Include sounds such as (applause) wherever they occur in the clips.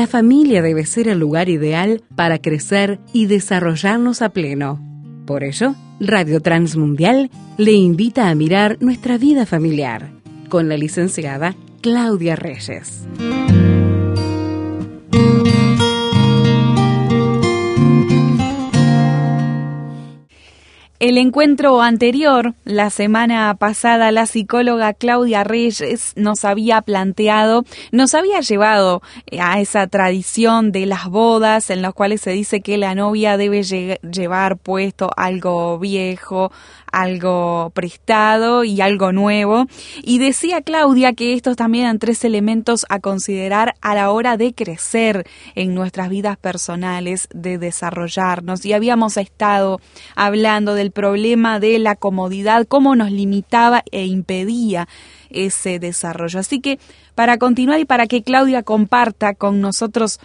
la familia debe ser el lugar ideal para crecer y desarrollarnos a pleno. Por ello, Radio Transmundial le invita a mirar nuestra vida familiar con la licenciada Claudia Reyes. El encuentro anterior, la semana pasada, la psicóloga Claudia Reyes nos había planteado, nos había llevado a esa tradición de las bodas en las cuales se dice que la novia debe llevar puesto algo viejo, algo prestado y algo nuevo. Y decía Claudia que estos también eran tres elementos a considerar a la hora de crecer en nuestras vidas personales, de desarrollarnos. Y habíamos estado hablando del problema de la comodidad, cómo nos limitaba e impedía ese desarrollo. Así que para continuar y para que Claudia comparta con nosotros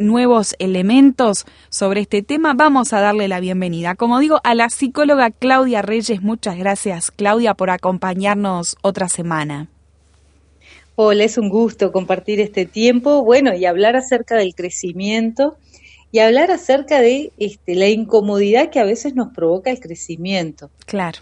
nuevos elementos sobre este tema, vamos a darle la bienvenida. Como digo, a la psicóloga Claudia Reyes, muchas gracias Claudia por acompañarnos otra semana. Hola, es un gusto compartir este tiempo, bueno, y hablar acerca del crecimiento y hablar acerca de este, la incomodidad que a veces nos provoca el crecimiento. Claro.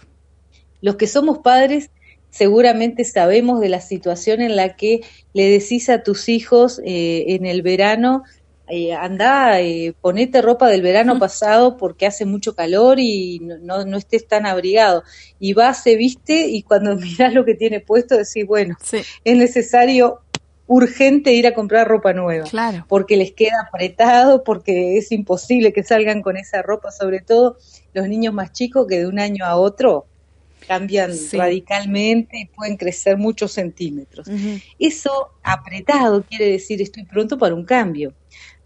Los que somos padres seguramente sabemos de la situación en la que le decís a tus hijos eh, en el verano, eh, anda, eh, ponete ropa del verano pasado porque hace mucho calor y no, no, estés tan abrigado. Y vas, se viste y cuando (laughs) miras lo que tiene puesto decís, bueno, es necesario urgente ir a comprar ropa nueva. Claro. Porque les queda apretado, porque es imposible que salgan con esa ropa, sobre todo los niños más chicos que de un año a otro cambian radicalmente y pueden crecer muchos centímetros. Eso apretado quiere decir estoy pronto para un cambio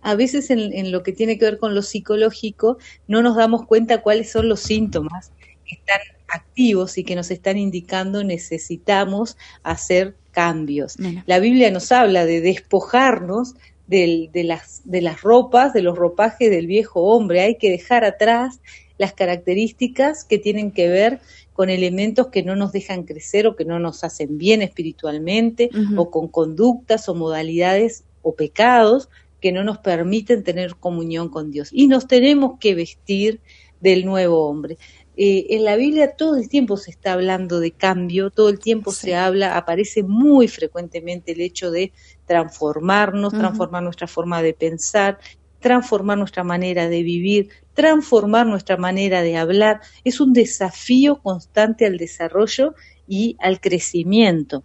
a veces en, lo que tiene que ver con lo psicológico no nos damos cuenta cuáles son los síntomas que están activos y que nos están indicando necesitamos hacer cambios. La Biblia nos habla de despojarnos de, las, de las ropas, de los ropajes del viejo hombre. Hay que dejar atrás las características que tienen que ver con elementos que no nos dejan crecer o que no nos hacen bien espiritualmente, o con conductas o modalidades o pecados que no nos permiten tener comunión con Dios. Y nos tenemos que vestir del nuevo hombre. Eh, en la Biblia todo el tiempo se está hablando de cambio, todo el tiempo se habla, aparece muy frecuentemente el hecho de transformarnos, transformar nuestra forma de pensar, transformar nuestra manera de vivir, transformar nuestra manera de hablar. Es un desafío constante al desarrollo y al crecimiento.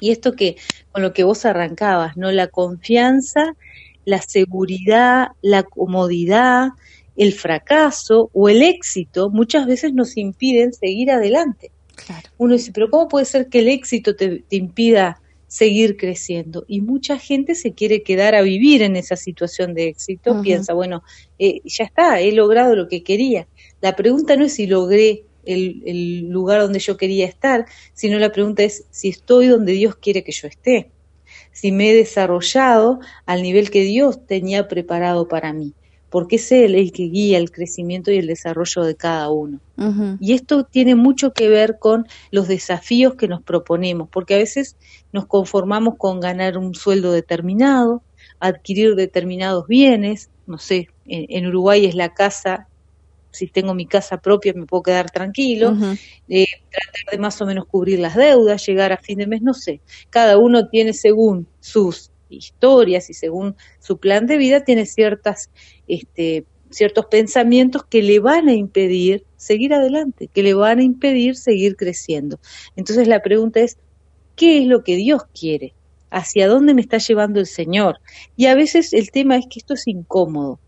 Y esto que con lo que vos arrancabas, ¿no? La confianza la seguridad, la comodidad, el fracaso o el éxito muchas veces nos impiden seguir adelante. Uno dice, pero ¿cómo puede ser que el éxito te, impida seguir creciendo? Y mucha gente se quiere quedar a vivir en esa situación de éxito, piensa, bueno, eh, ya está, he logrado lo que quería. La pregunta no es si logré el, el lugar donde yo quería estar, sino la pregunta es si estoy donde Dios quiere que yo esté si me he desarrollado al nivel que Dios tenía preparado para mí, porque es Él el que guía el crecimiento y el desarrollo de cada uno. Y esto tiene mucho que ver con los desafíos que nos proponemos, porque a veces nos conformamos con ganar un sueldo determinado, adquirir determinados bienes, no sé, en Uruguay es la casa si tengo mi casa propia me puedo quedar tranquilo, eh, tratar de más o menos cubrir las deudas, llegar a fin de mes, no sé. Cada uno tiene según sus historias y según su plan de vida, tiene ciertas, este, ciertos pensamientos que le van a impedir seguir adelante, que le van a impedir seguir creciendo. Entonces la pregunta es, ¿qué es lo que Dios quiere? ¿Hacia dónde me está llevando el Señor? Y a veces el tema es que esto es incómodo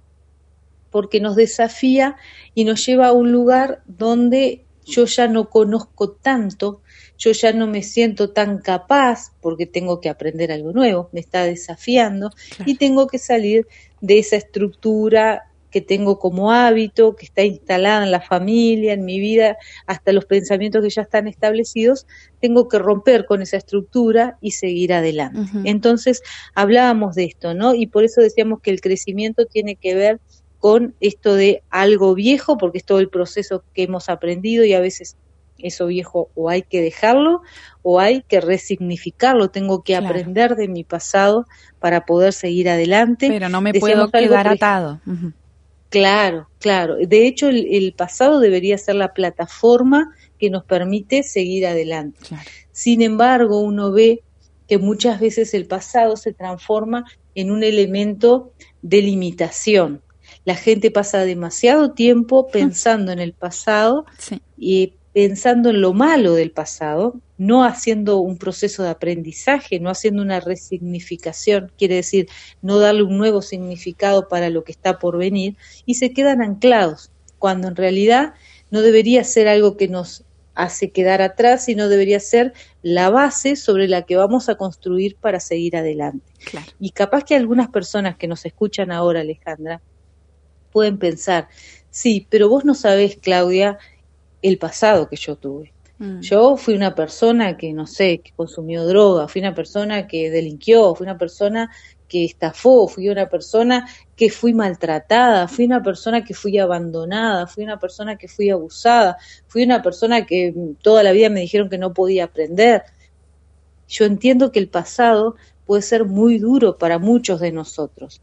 porque nos desafía y nos lleva a un lugar donde yo ya no conozco tanto, yo ya no me siento tan capaz porque tengo que aprender algo nuevo, me está desafiando y tengo que salir de esa estructura que tengo como hábito, que está instalada en la familia, en mi vida, hasta los pensamientos que ya están establecidos, tengo que romper con esa estructura y seguir adelante. Entonces, hablábamos de esto, ¿no? Y por eso decíamos que el crecimiento tiene que ver con esto de algo viejo, porque es todo el proceso que hemos aprendido y a veces eso viejo o hay que dejarlo o hay que resignificarlo, tengo que aprender de mi pasado para poder seguir adelante. Pero no me puedo quedar atado. Claro, claro. De hecho, el, pasado debería ser la plataforma que nos permite seguir adelante. Sin embargo, uno ve que muchas veces el pasado se transforma en un elemento de limitación. La gente pasa demasiado tiempo pensando en el pasado y pensando en lo malo del pasado, no haciendo un proceso de aprendizaje, no haciendo una resignificación, quiere decir, no darle un nuevo significado para lo que está por venir, y se quedan anclados, cuando en realidad no debería ser algo que nos hace quedar atrás, sino debería ser la base sobre la que vamos a construir para seguir adelante. Y capaz que algunas personas que nos escuchan ahora, Alejandra, pueden pensar, sí, pero vos no sabés, Claudia, el pasado que yo tuve. Mm. Yo fui una persona que, no sé, que consumió droga, fui una persona que delinquió, fui una persona que estafó, fui una persona que fui maltratada, fui una persona que fui abandonada, fui una persona que fui abusada, fui una persona que toda la vida me dijeron que no podía aprender. Yo entiendo que el pasado puede ser muy duro para muchos de nosotros,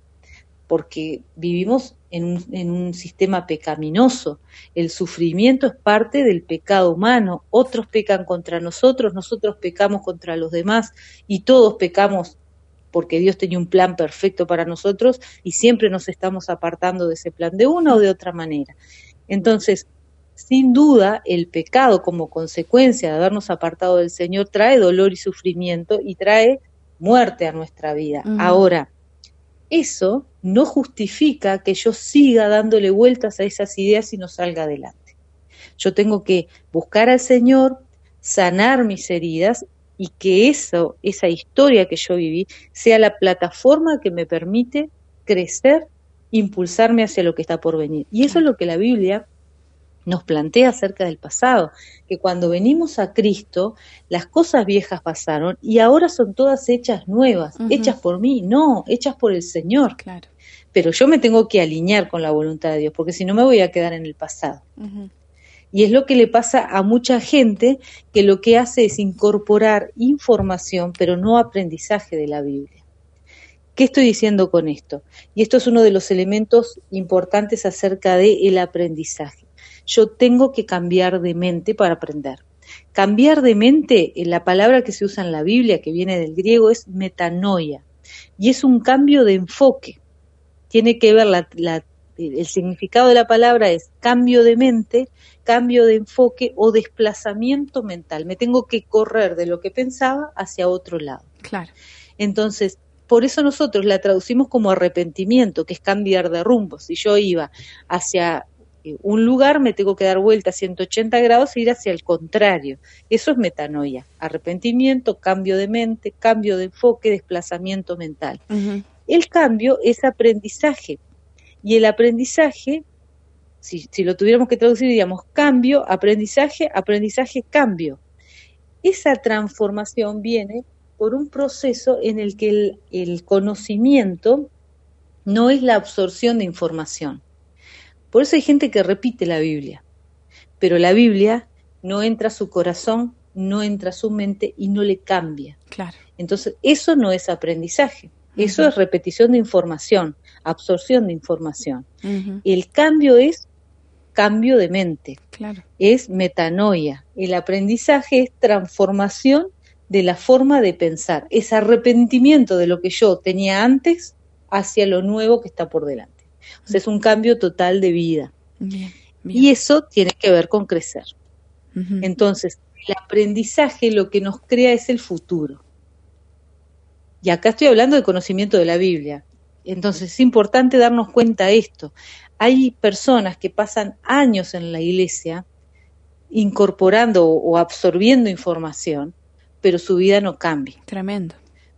porque vivimos en un, sistema pecaminoso. El sufrimiento es parte del pecado humano. Otros pecan contra nosotros, nosotros pecamos contra los demás y todos pecamos porque Dios tenía un plan perfecto para nosotros y siempre nos estamos apartando de ese plan de una o de otra manera. Entonces, sin duda, el pecado como consecuencia de habernos apartado del Señor trae dolor y sufrimiento y trae muerte a nuestra vida. Ahora, eso no justifica que yo siga dándole vueltas a esas ideas y no salga adelante. Yo tengo que buscar al Señor, sanar mis heridas y que eso, esa historia que yo viví, sea la plataforma que me permite crecer, impulsarme hacia lo que está por venir. Y eso es lo que la Biblia nos plantea acerca del pasado, que cuando venimos a Cristo, las cosas viejas pasaron y ahora son todas hechas nuevas, hechas por mí, no, hechas por el Señor. Claro. Pero yo me tengo que alinear con la voluntad de Dios, porque si no me voy a quedar en el pasado. Y es lo que le pasa a mucha gente que lo que hace es incorporar información, pero no aprendizaje de la Biblia. ¿Qué estoy diciendo con esto? Y esto es uno de los elementos importantes acerca del el aprendizaje yo tengo que cambiar de mente para aprender. Cambiar de mente, la palabra que se usa en la Biblia, que viene del griego, es metanoia, y es un cambio de enfoque. Tiene que ver, el significado de la palabra es cambio de mente, cambio de enfoque o desplazamiento mental. Me tengo que correr de lo que pensaba hacia otro lado. Claro. Entonces, por eso nosotros la traducimos como arrepentimiento, que es cambiar de rumbo. Si yo iba hacia un lugar me tengo que dar vuelta a 180 grados e ir hacia el contrario. Eso es metanoia, arrepentimiento, cambio de mente, cambio de enfoque, desplazamiento mental. El cambio es aprendizaje y el aprendizaje, si, lo tuviéramos que traducir, diríamos cambio, aprendizaje, aprendizaje, cambio. Esa transformación viene por un proceso en el que el conocimiento no es la absorción de información por eso hay gente que repite la Biblia, pero la Biblia no entra a su corazón, no entra a su mente y no le cambia. Claro. Entonces, eso no es aprendizaje, eso es repetición de información, absorción de información. El cambio es cambio de mente, claro. es metanoia. El aprendizaje es transformación de la forma de pensar, es arrepentimiento de lo que yo tenía antes hacia lo nuevo que está por delante es un cambio total de vida. Y eso tiene que ver con crecer. Entonces, el aprendizaje lo que nos crea es el futuro. Y acá estoy hablando de conocimiento de la Biblia. Entonces, es importante darnos cuenta de esto. Hay personas que pasan años en la iglesia incorporando o absorbiendo información, pero su vida no cambia. Tremendo.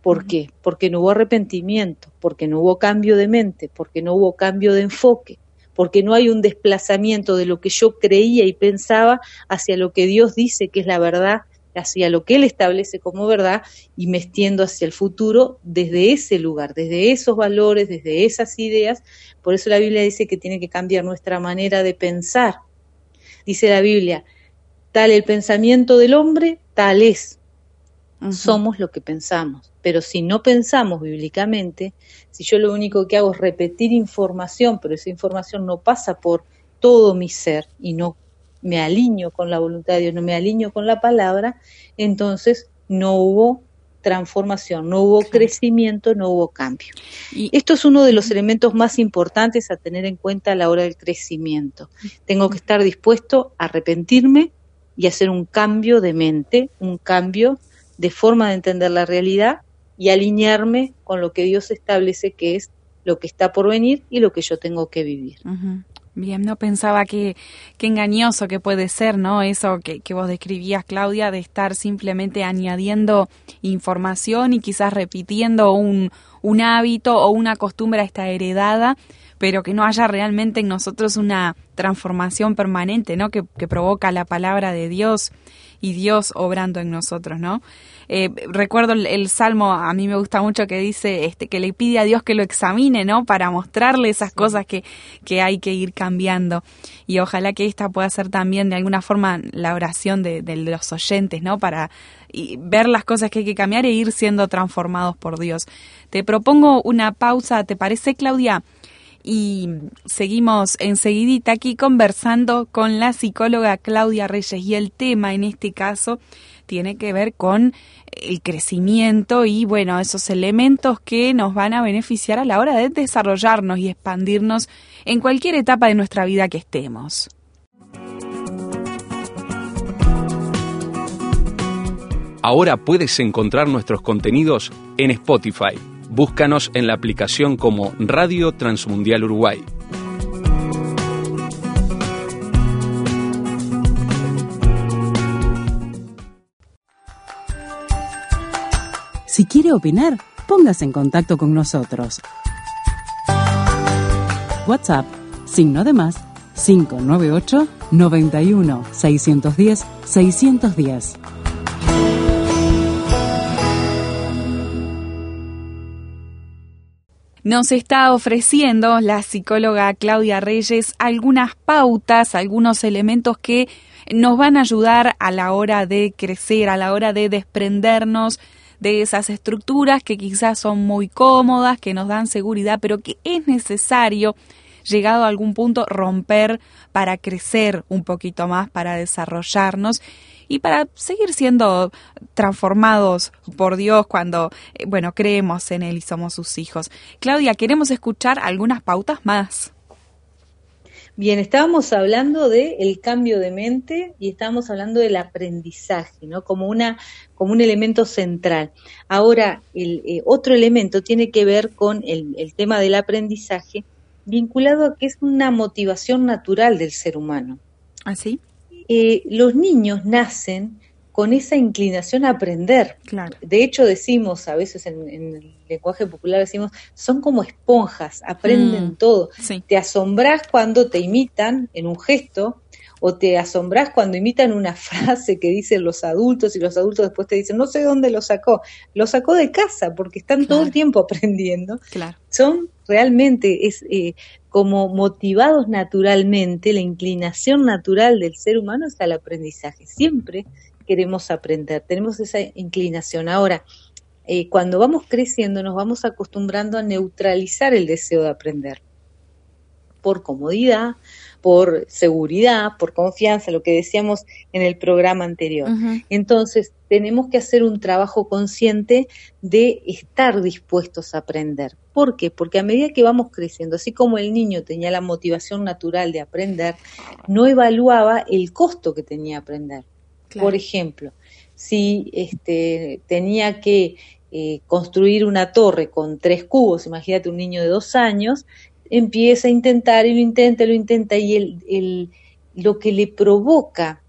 ¿Por qué? Porque no hubo arrepentimiento, porque no hubo cambio de mente, porque no hubo cambio de enfoque, porque no hay un desplazamiento de lo que yo creía y pensaba hacia lo que Dios dice que es la verdad, hacia lo que Él establece como verdad y me extiendo hacia el futuro desde ese lugar, desde esos valores, desde esas ideas. Por eso la Biblia dice que tiene que cambiar nuestra manera de pensar. Dice la Biblia, tal el pensamiento del hombre, tal es. Somos lo que pensamos. Pero si no pensamos bíblicamente, si yo lo único que hago es repetir información, pero esa información no pasa por todo mi ser y no me alineo con la voluntad de Dios, no me alineo con la palabra, entonces no hubo transformación, no hubo crecimiento, no hubo cambio. Y esto es uno de los elementos más importantes a tener en cuenta a la hora del crecimiento. Tengo que estar dispuesto a arrepentirme y hacer un cambio de mente, un cambio de forma de entender la realidad y alinearme con lo que Dios establece que es lo que está por venir y lo que yo tengo que vivir. Bien, no pensaba que, qué engañoso que puede ser, ¿no? Eso que, que, vos describías, Claudia, de estar simplemente añadiendo información y quizás repitiendo un, un hábito o una costumbre a esta heredada, pero que no haya realmente en nosotros una transformación permanente, ¿no? Que, que provoca la palabra de Dios y Dios obrando en nosotros, ¿no? Eh, recuerdo el, salmo, a mí me gusta mucho que dice este, que le pide a Dios que lo examine, ¿no? Para mostrarle esas cosas que, que hay que ir cambiando. Y ojalá que esta pueda ser también de alguna forma la oración de, de los oyentes, ¿no? Para ver las cosas que hay que cambiar e ir siendo transformados por Dios. Te propongo una pausa, ¿te parece, Claudia? Y seguimos enseguidita aquí conversando con la psicóloga Claudia Reyes y el tema en este caso tiene que ver con el crecimiento y bueno, esos elementos que nos van a beneficiar a la hora de desarrollarnos y expandirnos en cualquier etapa de nuestra vida que estemos. Ahora puedes encontrar nuestros contenidos en Spotify. Búscanos en la aplicación como Radio Transmundial Uruguay. Si quiere opinar, póngase en contacto con nosotros. WhatsApp, signo de más, 598 91 610 610. Nos está ofreciendo la psicóloga Claudia Reyes algunas pautas, algunos elementos que nos van a ayudar a la hora de crecer, a la hora de desprendernos de esas estructuras que quizás son muy cómodas, que nos dan seguridad, pero que es necesario, llegado a algún punto, romper para crecer un poquito más, para desarrollarnos y para seguir siendo transformados por Dios cuando, eh, bueno, creemos en Él y somos sus hijos. Claudia, queremos escuchar algunas pautas más. Bien, estábamos hablando del el cambio de mente y estábamos hablando del aprendizaje, ¿no? Como una, como un elemento central. Ahora, el eh, otro elemento tiene que ver con el, el, tema del aprendizaje, vinculado a que es una motivación natural del ser humano. ¿Así? ¿Ah, eh, los niños nacen con esa inclinación a aprender. Claro. De hecho, decimos, a veces en, el lenguaje popular decimos, son como esponjas, aprenden Mm, todo. sí. Te asombrás cuando te imitan en un gesto, o te asombrás cuando imitan una frase que dicen los adultos y los adultos después te dicen, no sé dónde lo sacó. Lo sacó de casa porque están todo el tiempo aprendiendo. Claro. Son realmente, es eh, como motivados naturalmente, la inclinación natural del ser humano es al aprendizaje. Siempre queremos aprender, tenemos esa inclinación. Ahora, eh, cuando vamos creciendo nos vamos acostumbrando a neutralizar el deseo de aprender por comodidad, por seguridad, por confianza, lo que decíamos en el programa anterior. Entonces, tenemos que hacer un trabajo consciente de estar dispuestos a aprender. ¿Por qué? Porque a medida que vamos creciendo, así como el niño tenía la motivación natural de aprender, no evaluaba el costo que tenía aprender. Claro. Por ejemplo, si este, tenía que eh, construir una torre con tres cubos, imagínate un niño de dos años, empieza a intentar y lo intenta, lo intenta y el, el, lo que le provoca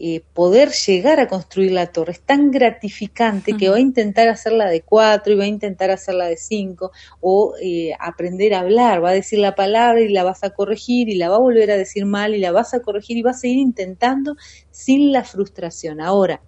eh, poder llegar a construir la torre es tan gratificante que va a intentar hacerla de cuatro y va a intentar hacerla de cinco o eh, aprender a hablar, va a decir la palabra y la vas a corregir y la va a volver a decir mal y la vas a corregir y va a seguir intentando sin la frustración. Ahora,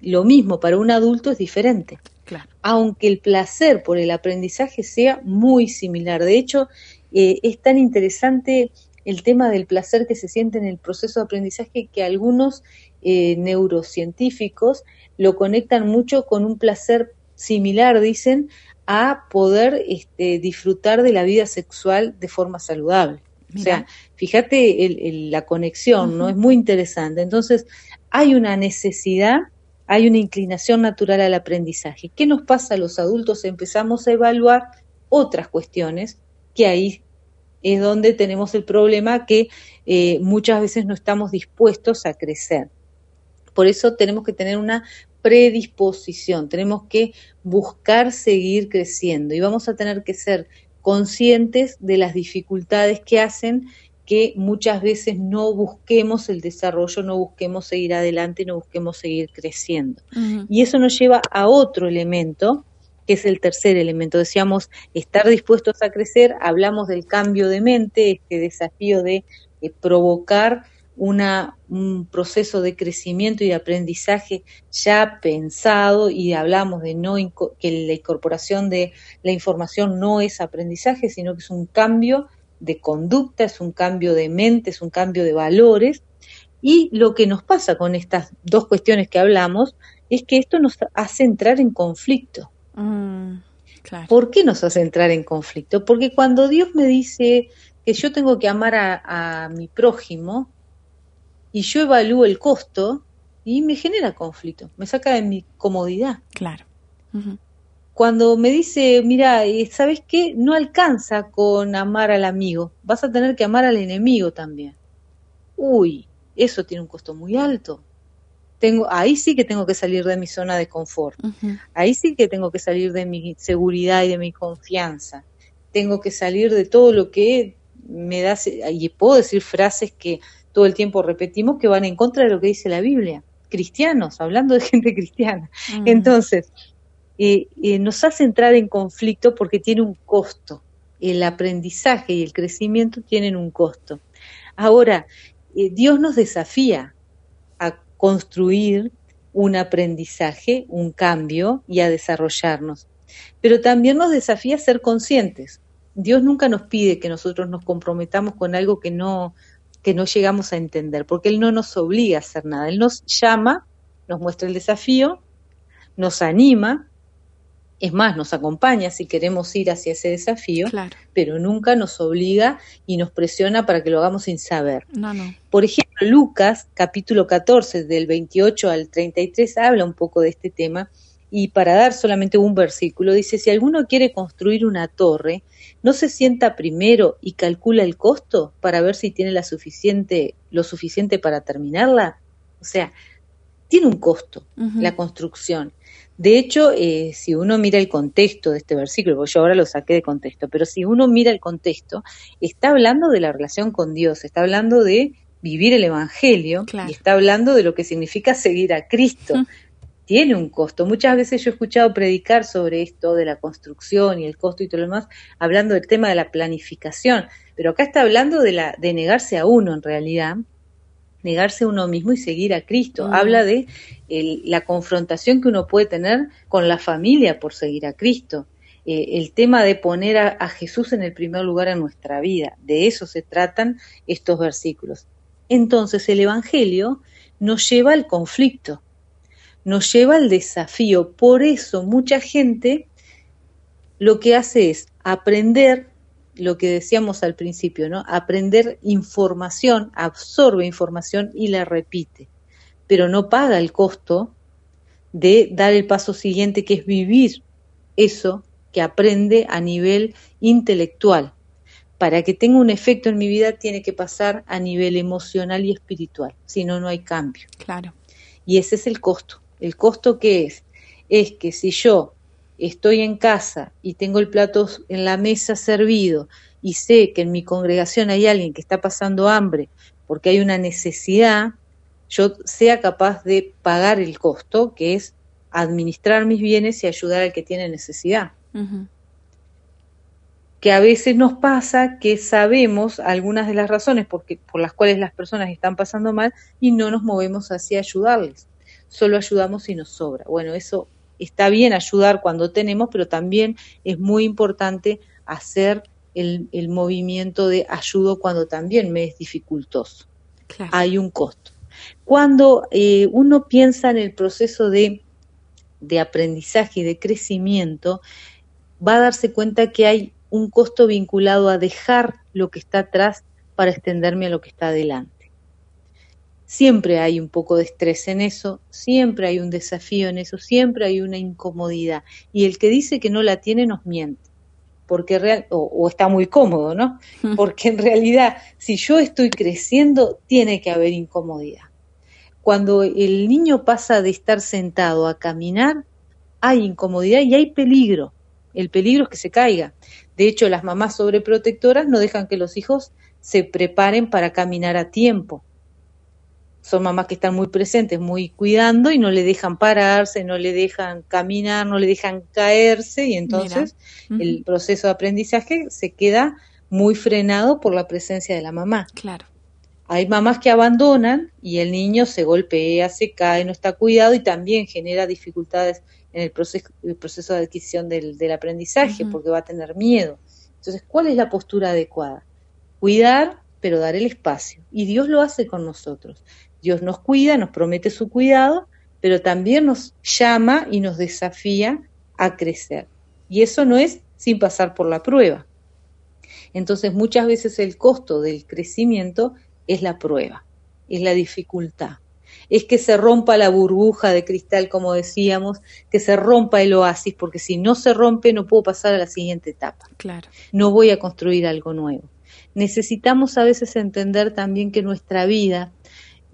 lo mismo para un adulto es diferente Claro. aunque el placer por el aprendizaje sea muy similar. De hecho, eh, es tan interesante el tema del placer que se siente en el proceso de aprendizaje que algunos eh, neurocientíficos lo conectan mucho con un placer similar, dicen, a poder este, disfrutar de la vida sexual de forma saludable. O sea, fíjate la conexión, ¿no? Es muy interesante. Entonces, hay una necesidad, hay una inclinación natural al aprendizaje. ¿Qué nos pasa a los adultos? Empezamos a evaluar otras cuestiones que ahí es donde tenemos el problema que eh, muchas veces no estamos dispuestos a crecer. Por eso tenemos que tener una predisposición, tenemos que buscar seguir creciendo y vamos a tener que ser conscientes de las dificultades que hacen que muchas veces no busquemos el desarrollo, no busquemos seguir adelante, no busquemos seguir creciendo. Y eso nos lleva a otro elemento, que es el tercer elemento. Decíamos, estar dispuestos a crecer, hablamos del cambio de mente, este desafío de eh, provocar una, un proceso de crecimiento y de aprendizaje ya pensado y hablamos de no que la incorporación de la información no es aprendizaje, sino que es un cambio de conducta, es un cambio de mente, es un cambio de valores. Y lo que nos pasa con estas dos cuestiones que hablamos es que esto nos hace entrar en conflicto. Mm, ¿Por qué nos hace entrar en conflicto? Porque cuando Dios me dice que yo tengo que amar a mi prójimo, y yo evalúo el costo y me genera conflicto, me saca de mi comodidad. Claro. Cuando me dice, mira, eh, ¿sabes qué? No alcanza con amar al amigo, vas a tener que amar al enemigo también. Uy, eso tiene un costo muy alto. Tengo, ahí sí que tengo que salir de mi zona de confort. Ahí sí que tengo que salir de mi seguridad y de mi confianza. Tengo que salir de todo lo que me da, y puedo decir frases que todo el tiempo repetimos que van en contra de lo que dice la Biblia. Cristianos, hablando de (laughs) gente cristiana. Entonces, eh, eh, nos hace entrar en conflicto porque tiene un costo. El aprendizaje y el crecimiento tienen un costo. Ahora, eh, Dios nos desafía construir un aprendizaje, un cambio y a desarrollarnos. Pero también nos desafía a ser conscientes. Dios nunca nos pide que nosotros nos comprometamos con algo que no, que no llegamos a entender, porque Él no nos obliga a hacer nada, Él nos llama, nos muestra el desafío, nos anima, es más, nos acompaña si queremos ir hacia ese desafío, pero nunca nos obliga y nos presiona para que lo hagamos sin saber. Por ejemplo, Lucas, capítulo 14, del 28 al 33, habla un poco de este tema y para dar solamente un versículo, dice, si alguno quiere construir una torre, ¿no se sienta primero y calcula el costo para ver si tiene la suficiente, lo suficiente para terminarla? O sea, tiene un costo la construcción. De hecho, eh, si uno mira el contexto de este versículo, porque yo ahora lo saqué de contexto, pero si uno mira el contexto, está hablando de la relación con Dios, está hablando de vivir el Evangelio y está hablando de lo que significa seguir a Cristo. Tiene un costo. Muchas veces yo he escuchado predicar sobre esto de la construcción y el costo y todo lo demás, hablando del tema de la planificación, pero acá está hablando de, la, de negarse a uno en realidad, negarse a uno mismo y seguir a Cristo. Mm. Habla de la confrontación que uno puede tener con la familia por seguir a Cristo. Eh, el tema de poner a, a Jesús en el primer lugar en nuestra vida. De eso se tratan estos versículos. Entonces el Evangelio nos lleva al conflicto nos lleva al desafío. Por eso mucha gente lo que hace es aprender lo que decíamos al principio, ¿no? Aprender información, absorbe información y la repite, pero no paga el costo de dar el paso siguiente que es vivir eso que aprende a nivel intelectual. Para que tenga un efecto en mi vida tiene que pasar a nivel emocional y espiritual, si no, no hay cambio. Claro. Y ese es el costo. El costo que es, es que si yo estoy en casa y tengo el plato en la mesa servido y sé que en mi congregación hay alguien que está pasando hambre porque hay una necesidad, yo sea capaz de pagar el costo, que es administrar mis bienes y ayudar al que tiene necesidad. Que a veces nos pasa que sabemos algunas de las razones por las cuales las personas están pasando mal y no nos movemos hacia ayudarles solo ayudamos si nos sobra. Bueno, eso está bien ayudar cuando tenemos, pero también es muy importante hacer el, movimiento de ayudo cuando también me es dificultoso. Hay un costo. Cuando eh, uno piensa en el proceso de, de aprendizaje y de crecimiento, va a darse cuenta que hay un costo vinculado a dejar lo que está atrás para extenderme a lo que está adelante. Siempre hay un poco de estrés en eso, siempre hay un desafío en eso, siempre hay una incomodidad. Y el que dice que no la tiene nos miente, porque real, o, está muy cómodo, ¿no? (laughs) Porque en realidad, si yo estoy creciendo, tiene que haber incomodidad. Cuando el niño pasa de estar sentado a caminar, hay incomodidad y hay peligro. El peligro es que se caiga. De hecho, las mamás sobreprotectoras no dejan que los hijos se preparen para caminar a tiempo son mamás que están muy presentes, muy cuidando y no le dejan pararse, no le dejan caminar, no le dejan caerse y entonces el proceso de aprendizaje se queda muy frenado por la presencia de la mamá. Claro. Hay mamás que abandonan y el niño se golpea, se cae, no está cuidado y también genera dificultades en el proceso, el proceso de adquisición del, aprendizaje porque va a tener miedo. Entonces, ¿cuál es la postura adecuada? Cuidar, pero dar el espacio. Y Dios lo hace con nosotros. Dios nos cuida, nos promete su cuidado, pero también nos llama y nos desafía a crecer. Y eso no es sin pasar por la prueba. Entonces muchas veces el costo del crecimiento es la prueba, es la dificultad. Es que se rompa la burbuja de cristal, como decíamos, que se rompa el oasis, porque si no se rompe no puedo pasar a la siguiente etapa. Claro. No voy a construir algo nuevo. Necesitamos a veces entender también que nuestra vida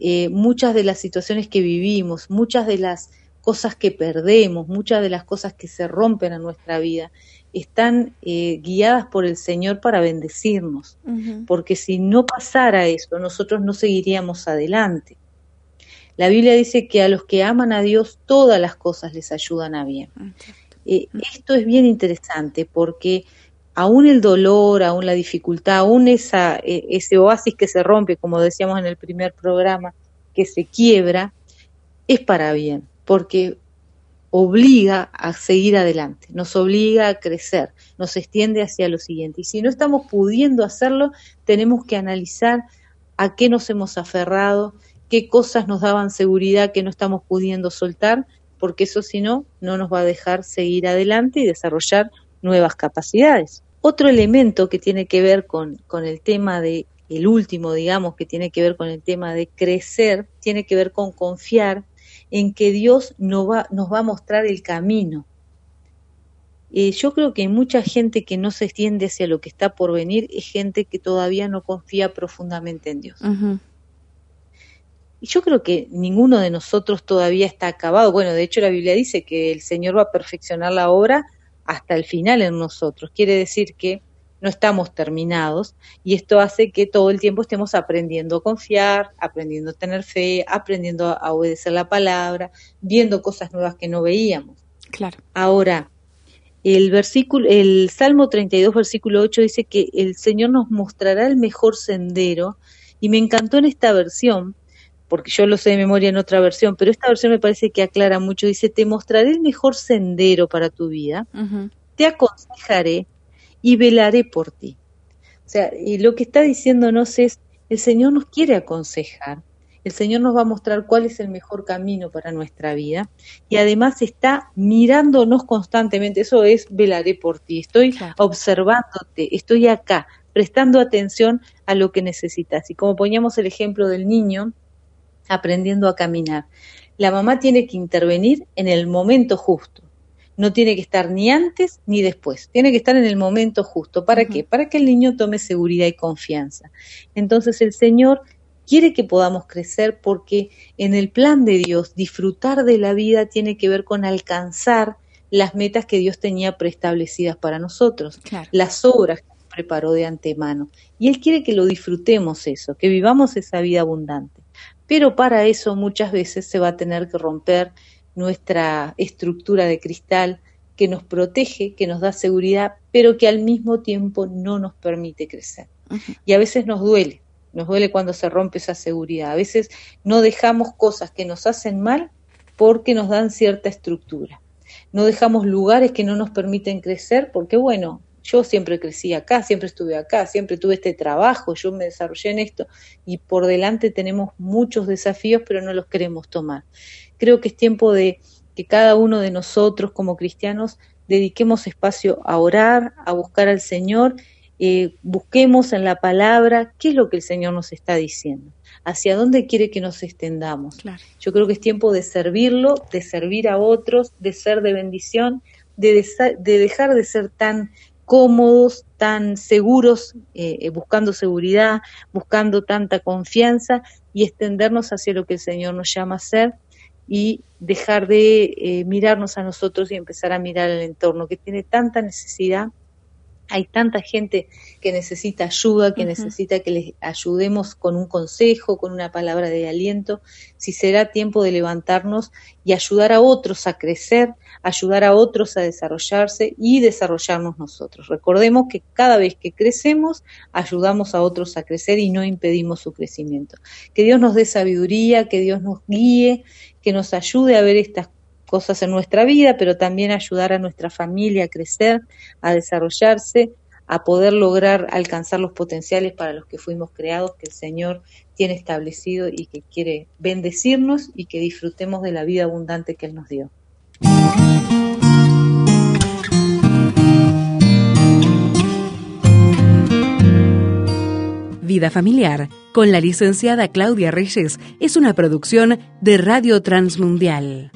eh, muchas de las situaciones que vivimos, muchas de las cosas que perdemos, muchas de las cosas que se rompen en nuestra vida, están eh, guiadas por el Señor para bendecirnos, porque si no pasara eso, nosotros no seguiríamos adelante. La Biblia dice que a los que aman a Dios todas las cosas les ayudan a bien. Eh, esto es bien interesante porque aún el dolor, aún la dificultad, aún esa, e, ese oasis que se rompe, como decíamos en el primer programa, que se quiebra, es para bien, porque obliga a seguir adelante, nos obliga a crecer, nos extiende hacia lo siguiente. Y si no estamos pudiendo hacerlo, tenemos que analizar a qué nos hemos aferrado, qué cosas nos daban seguridad que no estamos pudiendo soltar, porque eso si no, no nos va a dejar seguir adelante y desarrollar nuevas capacidades. Otro elemento que tiene que ver con, con el tema de, el último, digamos, que tiene que ver con el tema de crecer, tiene que ver con confiar en que Dios nos va, nos va a mostrar el camino. Eh, yo creo que hay mucha gente que no se extiende hacia lo que está por venir es gente que todavía no confía profundamente en Dios. Y yo creo que ninguno de nosotros todavía está acabado. Bueno, de hecho la Biblia dice que el Señor va a perfeccionar la obra hasta el final en nosotros. Quiere decir que no estamos terminados y esto hace que todo el tiempo estemos aprendiendo a confiar, aprendiendo a tener fe, aprendiendo a obedecer la palabra, viendo cosas nuevas que no veíamos. Claro. Ahora, el versículo el Salmo 32 versículo 8 dice que el Señor nos mostrará el mejor sendero y me encantó en esta versión porque yo lo sé de memoria en otra versión, pero esta versión me parece que aclara mucho. Dice, te mostraré el mejor sendero para tu vida, te aconsejaré y velaré por ti. O sea, y lo que está diciéndonos es, el Señor nos quiere aconsejar, el Señor nos va a mostrar cuál es el mejor camino para nuestra vida y además está mirándonos constantemente, eso es velaré por ti, estoy observándote, estoy acá, prestando atención a lo que necesitas. Y como poníamos el ejemplo del niño, aprendiendo a caminar. La mamá tiene que intervenir en el momento justo. No tiene que estar ni antes ni después. Tiene que estar en el momento justo. ¿Para qué? Para que el niño tome seguridad y confianza. Entonces el Señor quiere que podamos crecer porque en el plan de Dios disfrutar de la vida tiene que ver con alcanzar las metas que Dios tenía preestablecidas para nosotros, las obras que preparó de antemano. Y Él quiere que lo disfrutemos eso, que vivamos esa vida abundante pero para eso muchas veces se va a tener que romper nuestra estructura de cristal que nos protege, que nos da seguridad, pero que al mismo tiempo no nos permite crecer. Y a veces nos duele, nos duele cuando se rompe esa seguridad. A veces no dejamos cosas que nos hacen mal porque nos dan cierta estructura. No dejamos lugares que no nos permiten crecer porque, bueno, yo siempre crecí acá, siempre estuve acá, siempre tuve este trabajo, yo me desarrollé en esto y por delante tenemos muchos desafíos, pero no los queremos tomar. Creo que es tiempo de que cada uno de nosotros como cristianos dediquemos espacio a orar, a buscar al Señor, eh, busquemos en la palabra qué es lo que el Señor nos está diciendo, hacia dónde quiere que nos extendamos. Yo creo que es tiempo de servirlo, de servir a otros, de ser de bendición, de, de dejar de ser tan cómodos, tan seguros, eh, eh, buscando seguridad, buscando tanta confianza y extendernos hacia lo que el Señor nos llama a hacer y dejar de eh, mirarnos a nosotros y empezar a mirar el entorno que tiene tanta necesidad hay tanta gente que necesita ayuda, que necesita que les ayudemos con un consejo, con una palabra de aliento, si será tiempo de levantarnos y ayudar a otros a crecer, ayudar a otros a desarrollarse y desarrollarnos nosotros. Recordemos que cada vez que crecemos, ayudamos a otros a crecer y no impedimos su crecimiento. Que Dios nos dé sabiduría, que Dios nos guíe, que nos ayude a ver estas cosas en nuestra vida, pero también ayudar a nuestra familia a crecer, a desarrollarse, a poder lograr alcanzar los potenciales para los que fuimos creados, que el Señor tiene establecido y que quiere bendecirnos y que disfrutemos de la vida abundante que Él nos dio. Vida Familiar con la licenciada Claudia Reyes es una producción de Radio Transmundial.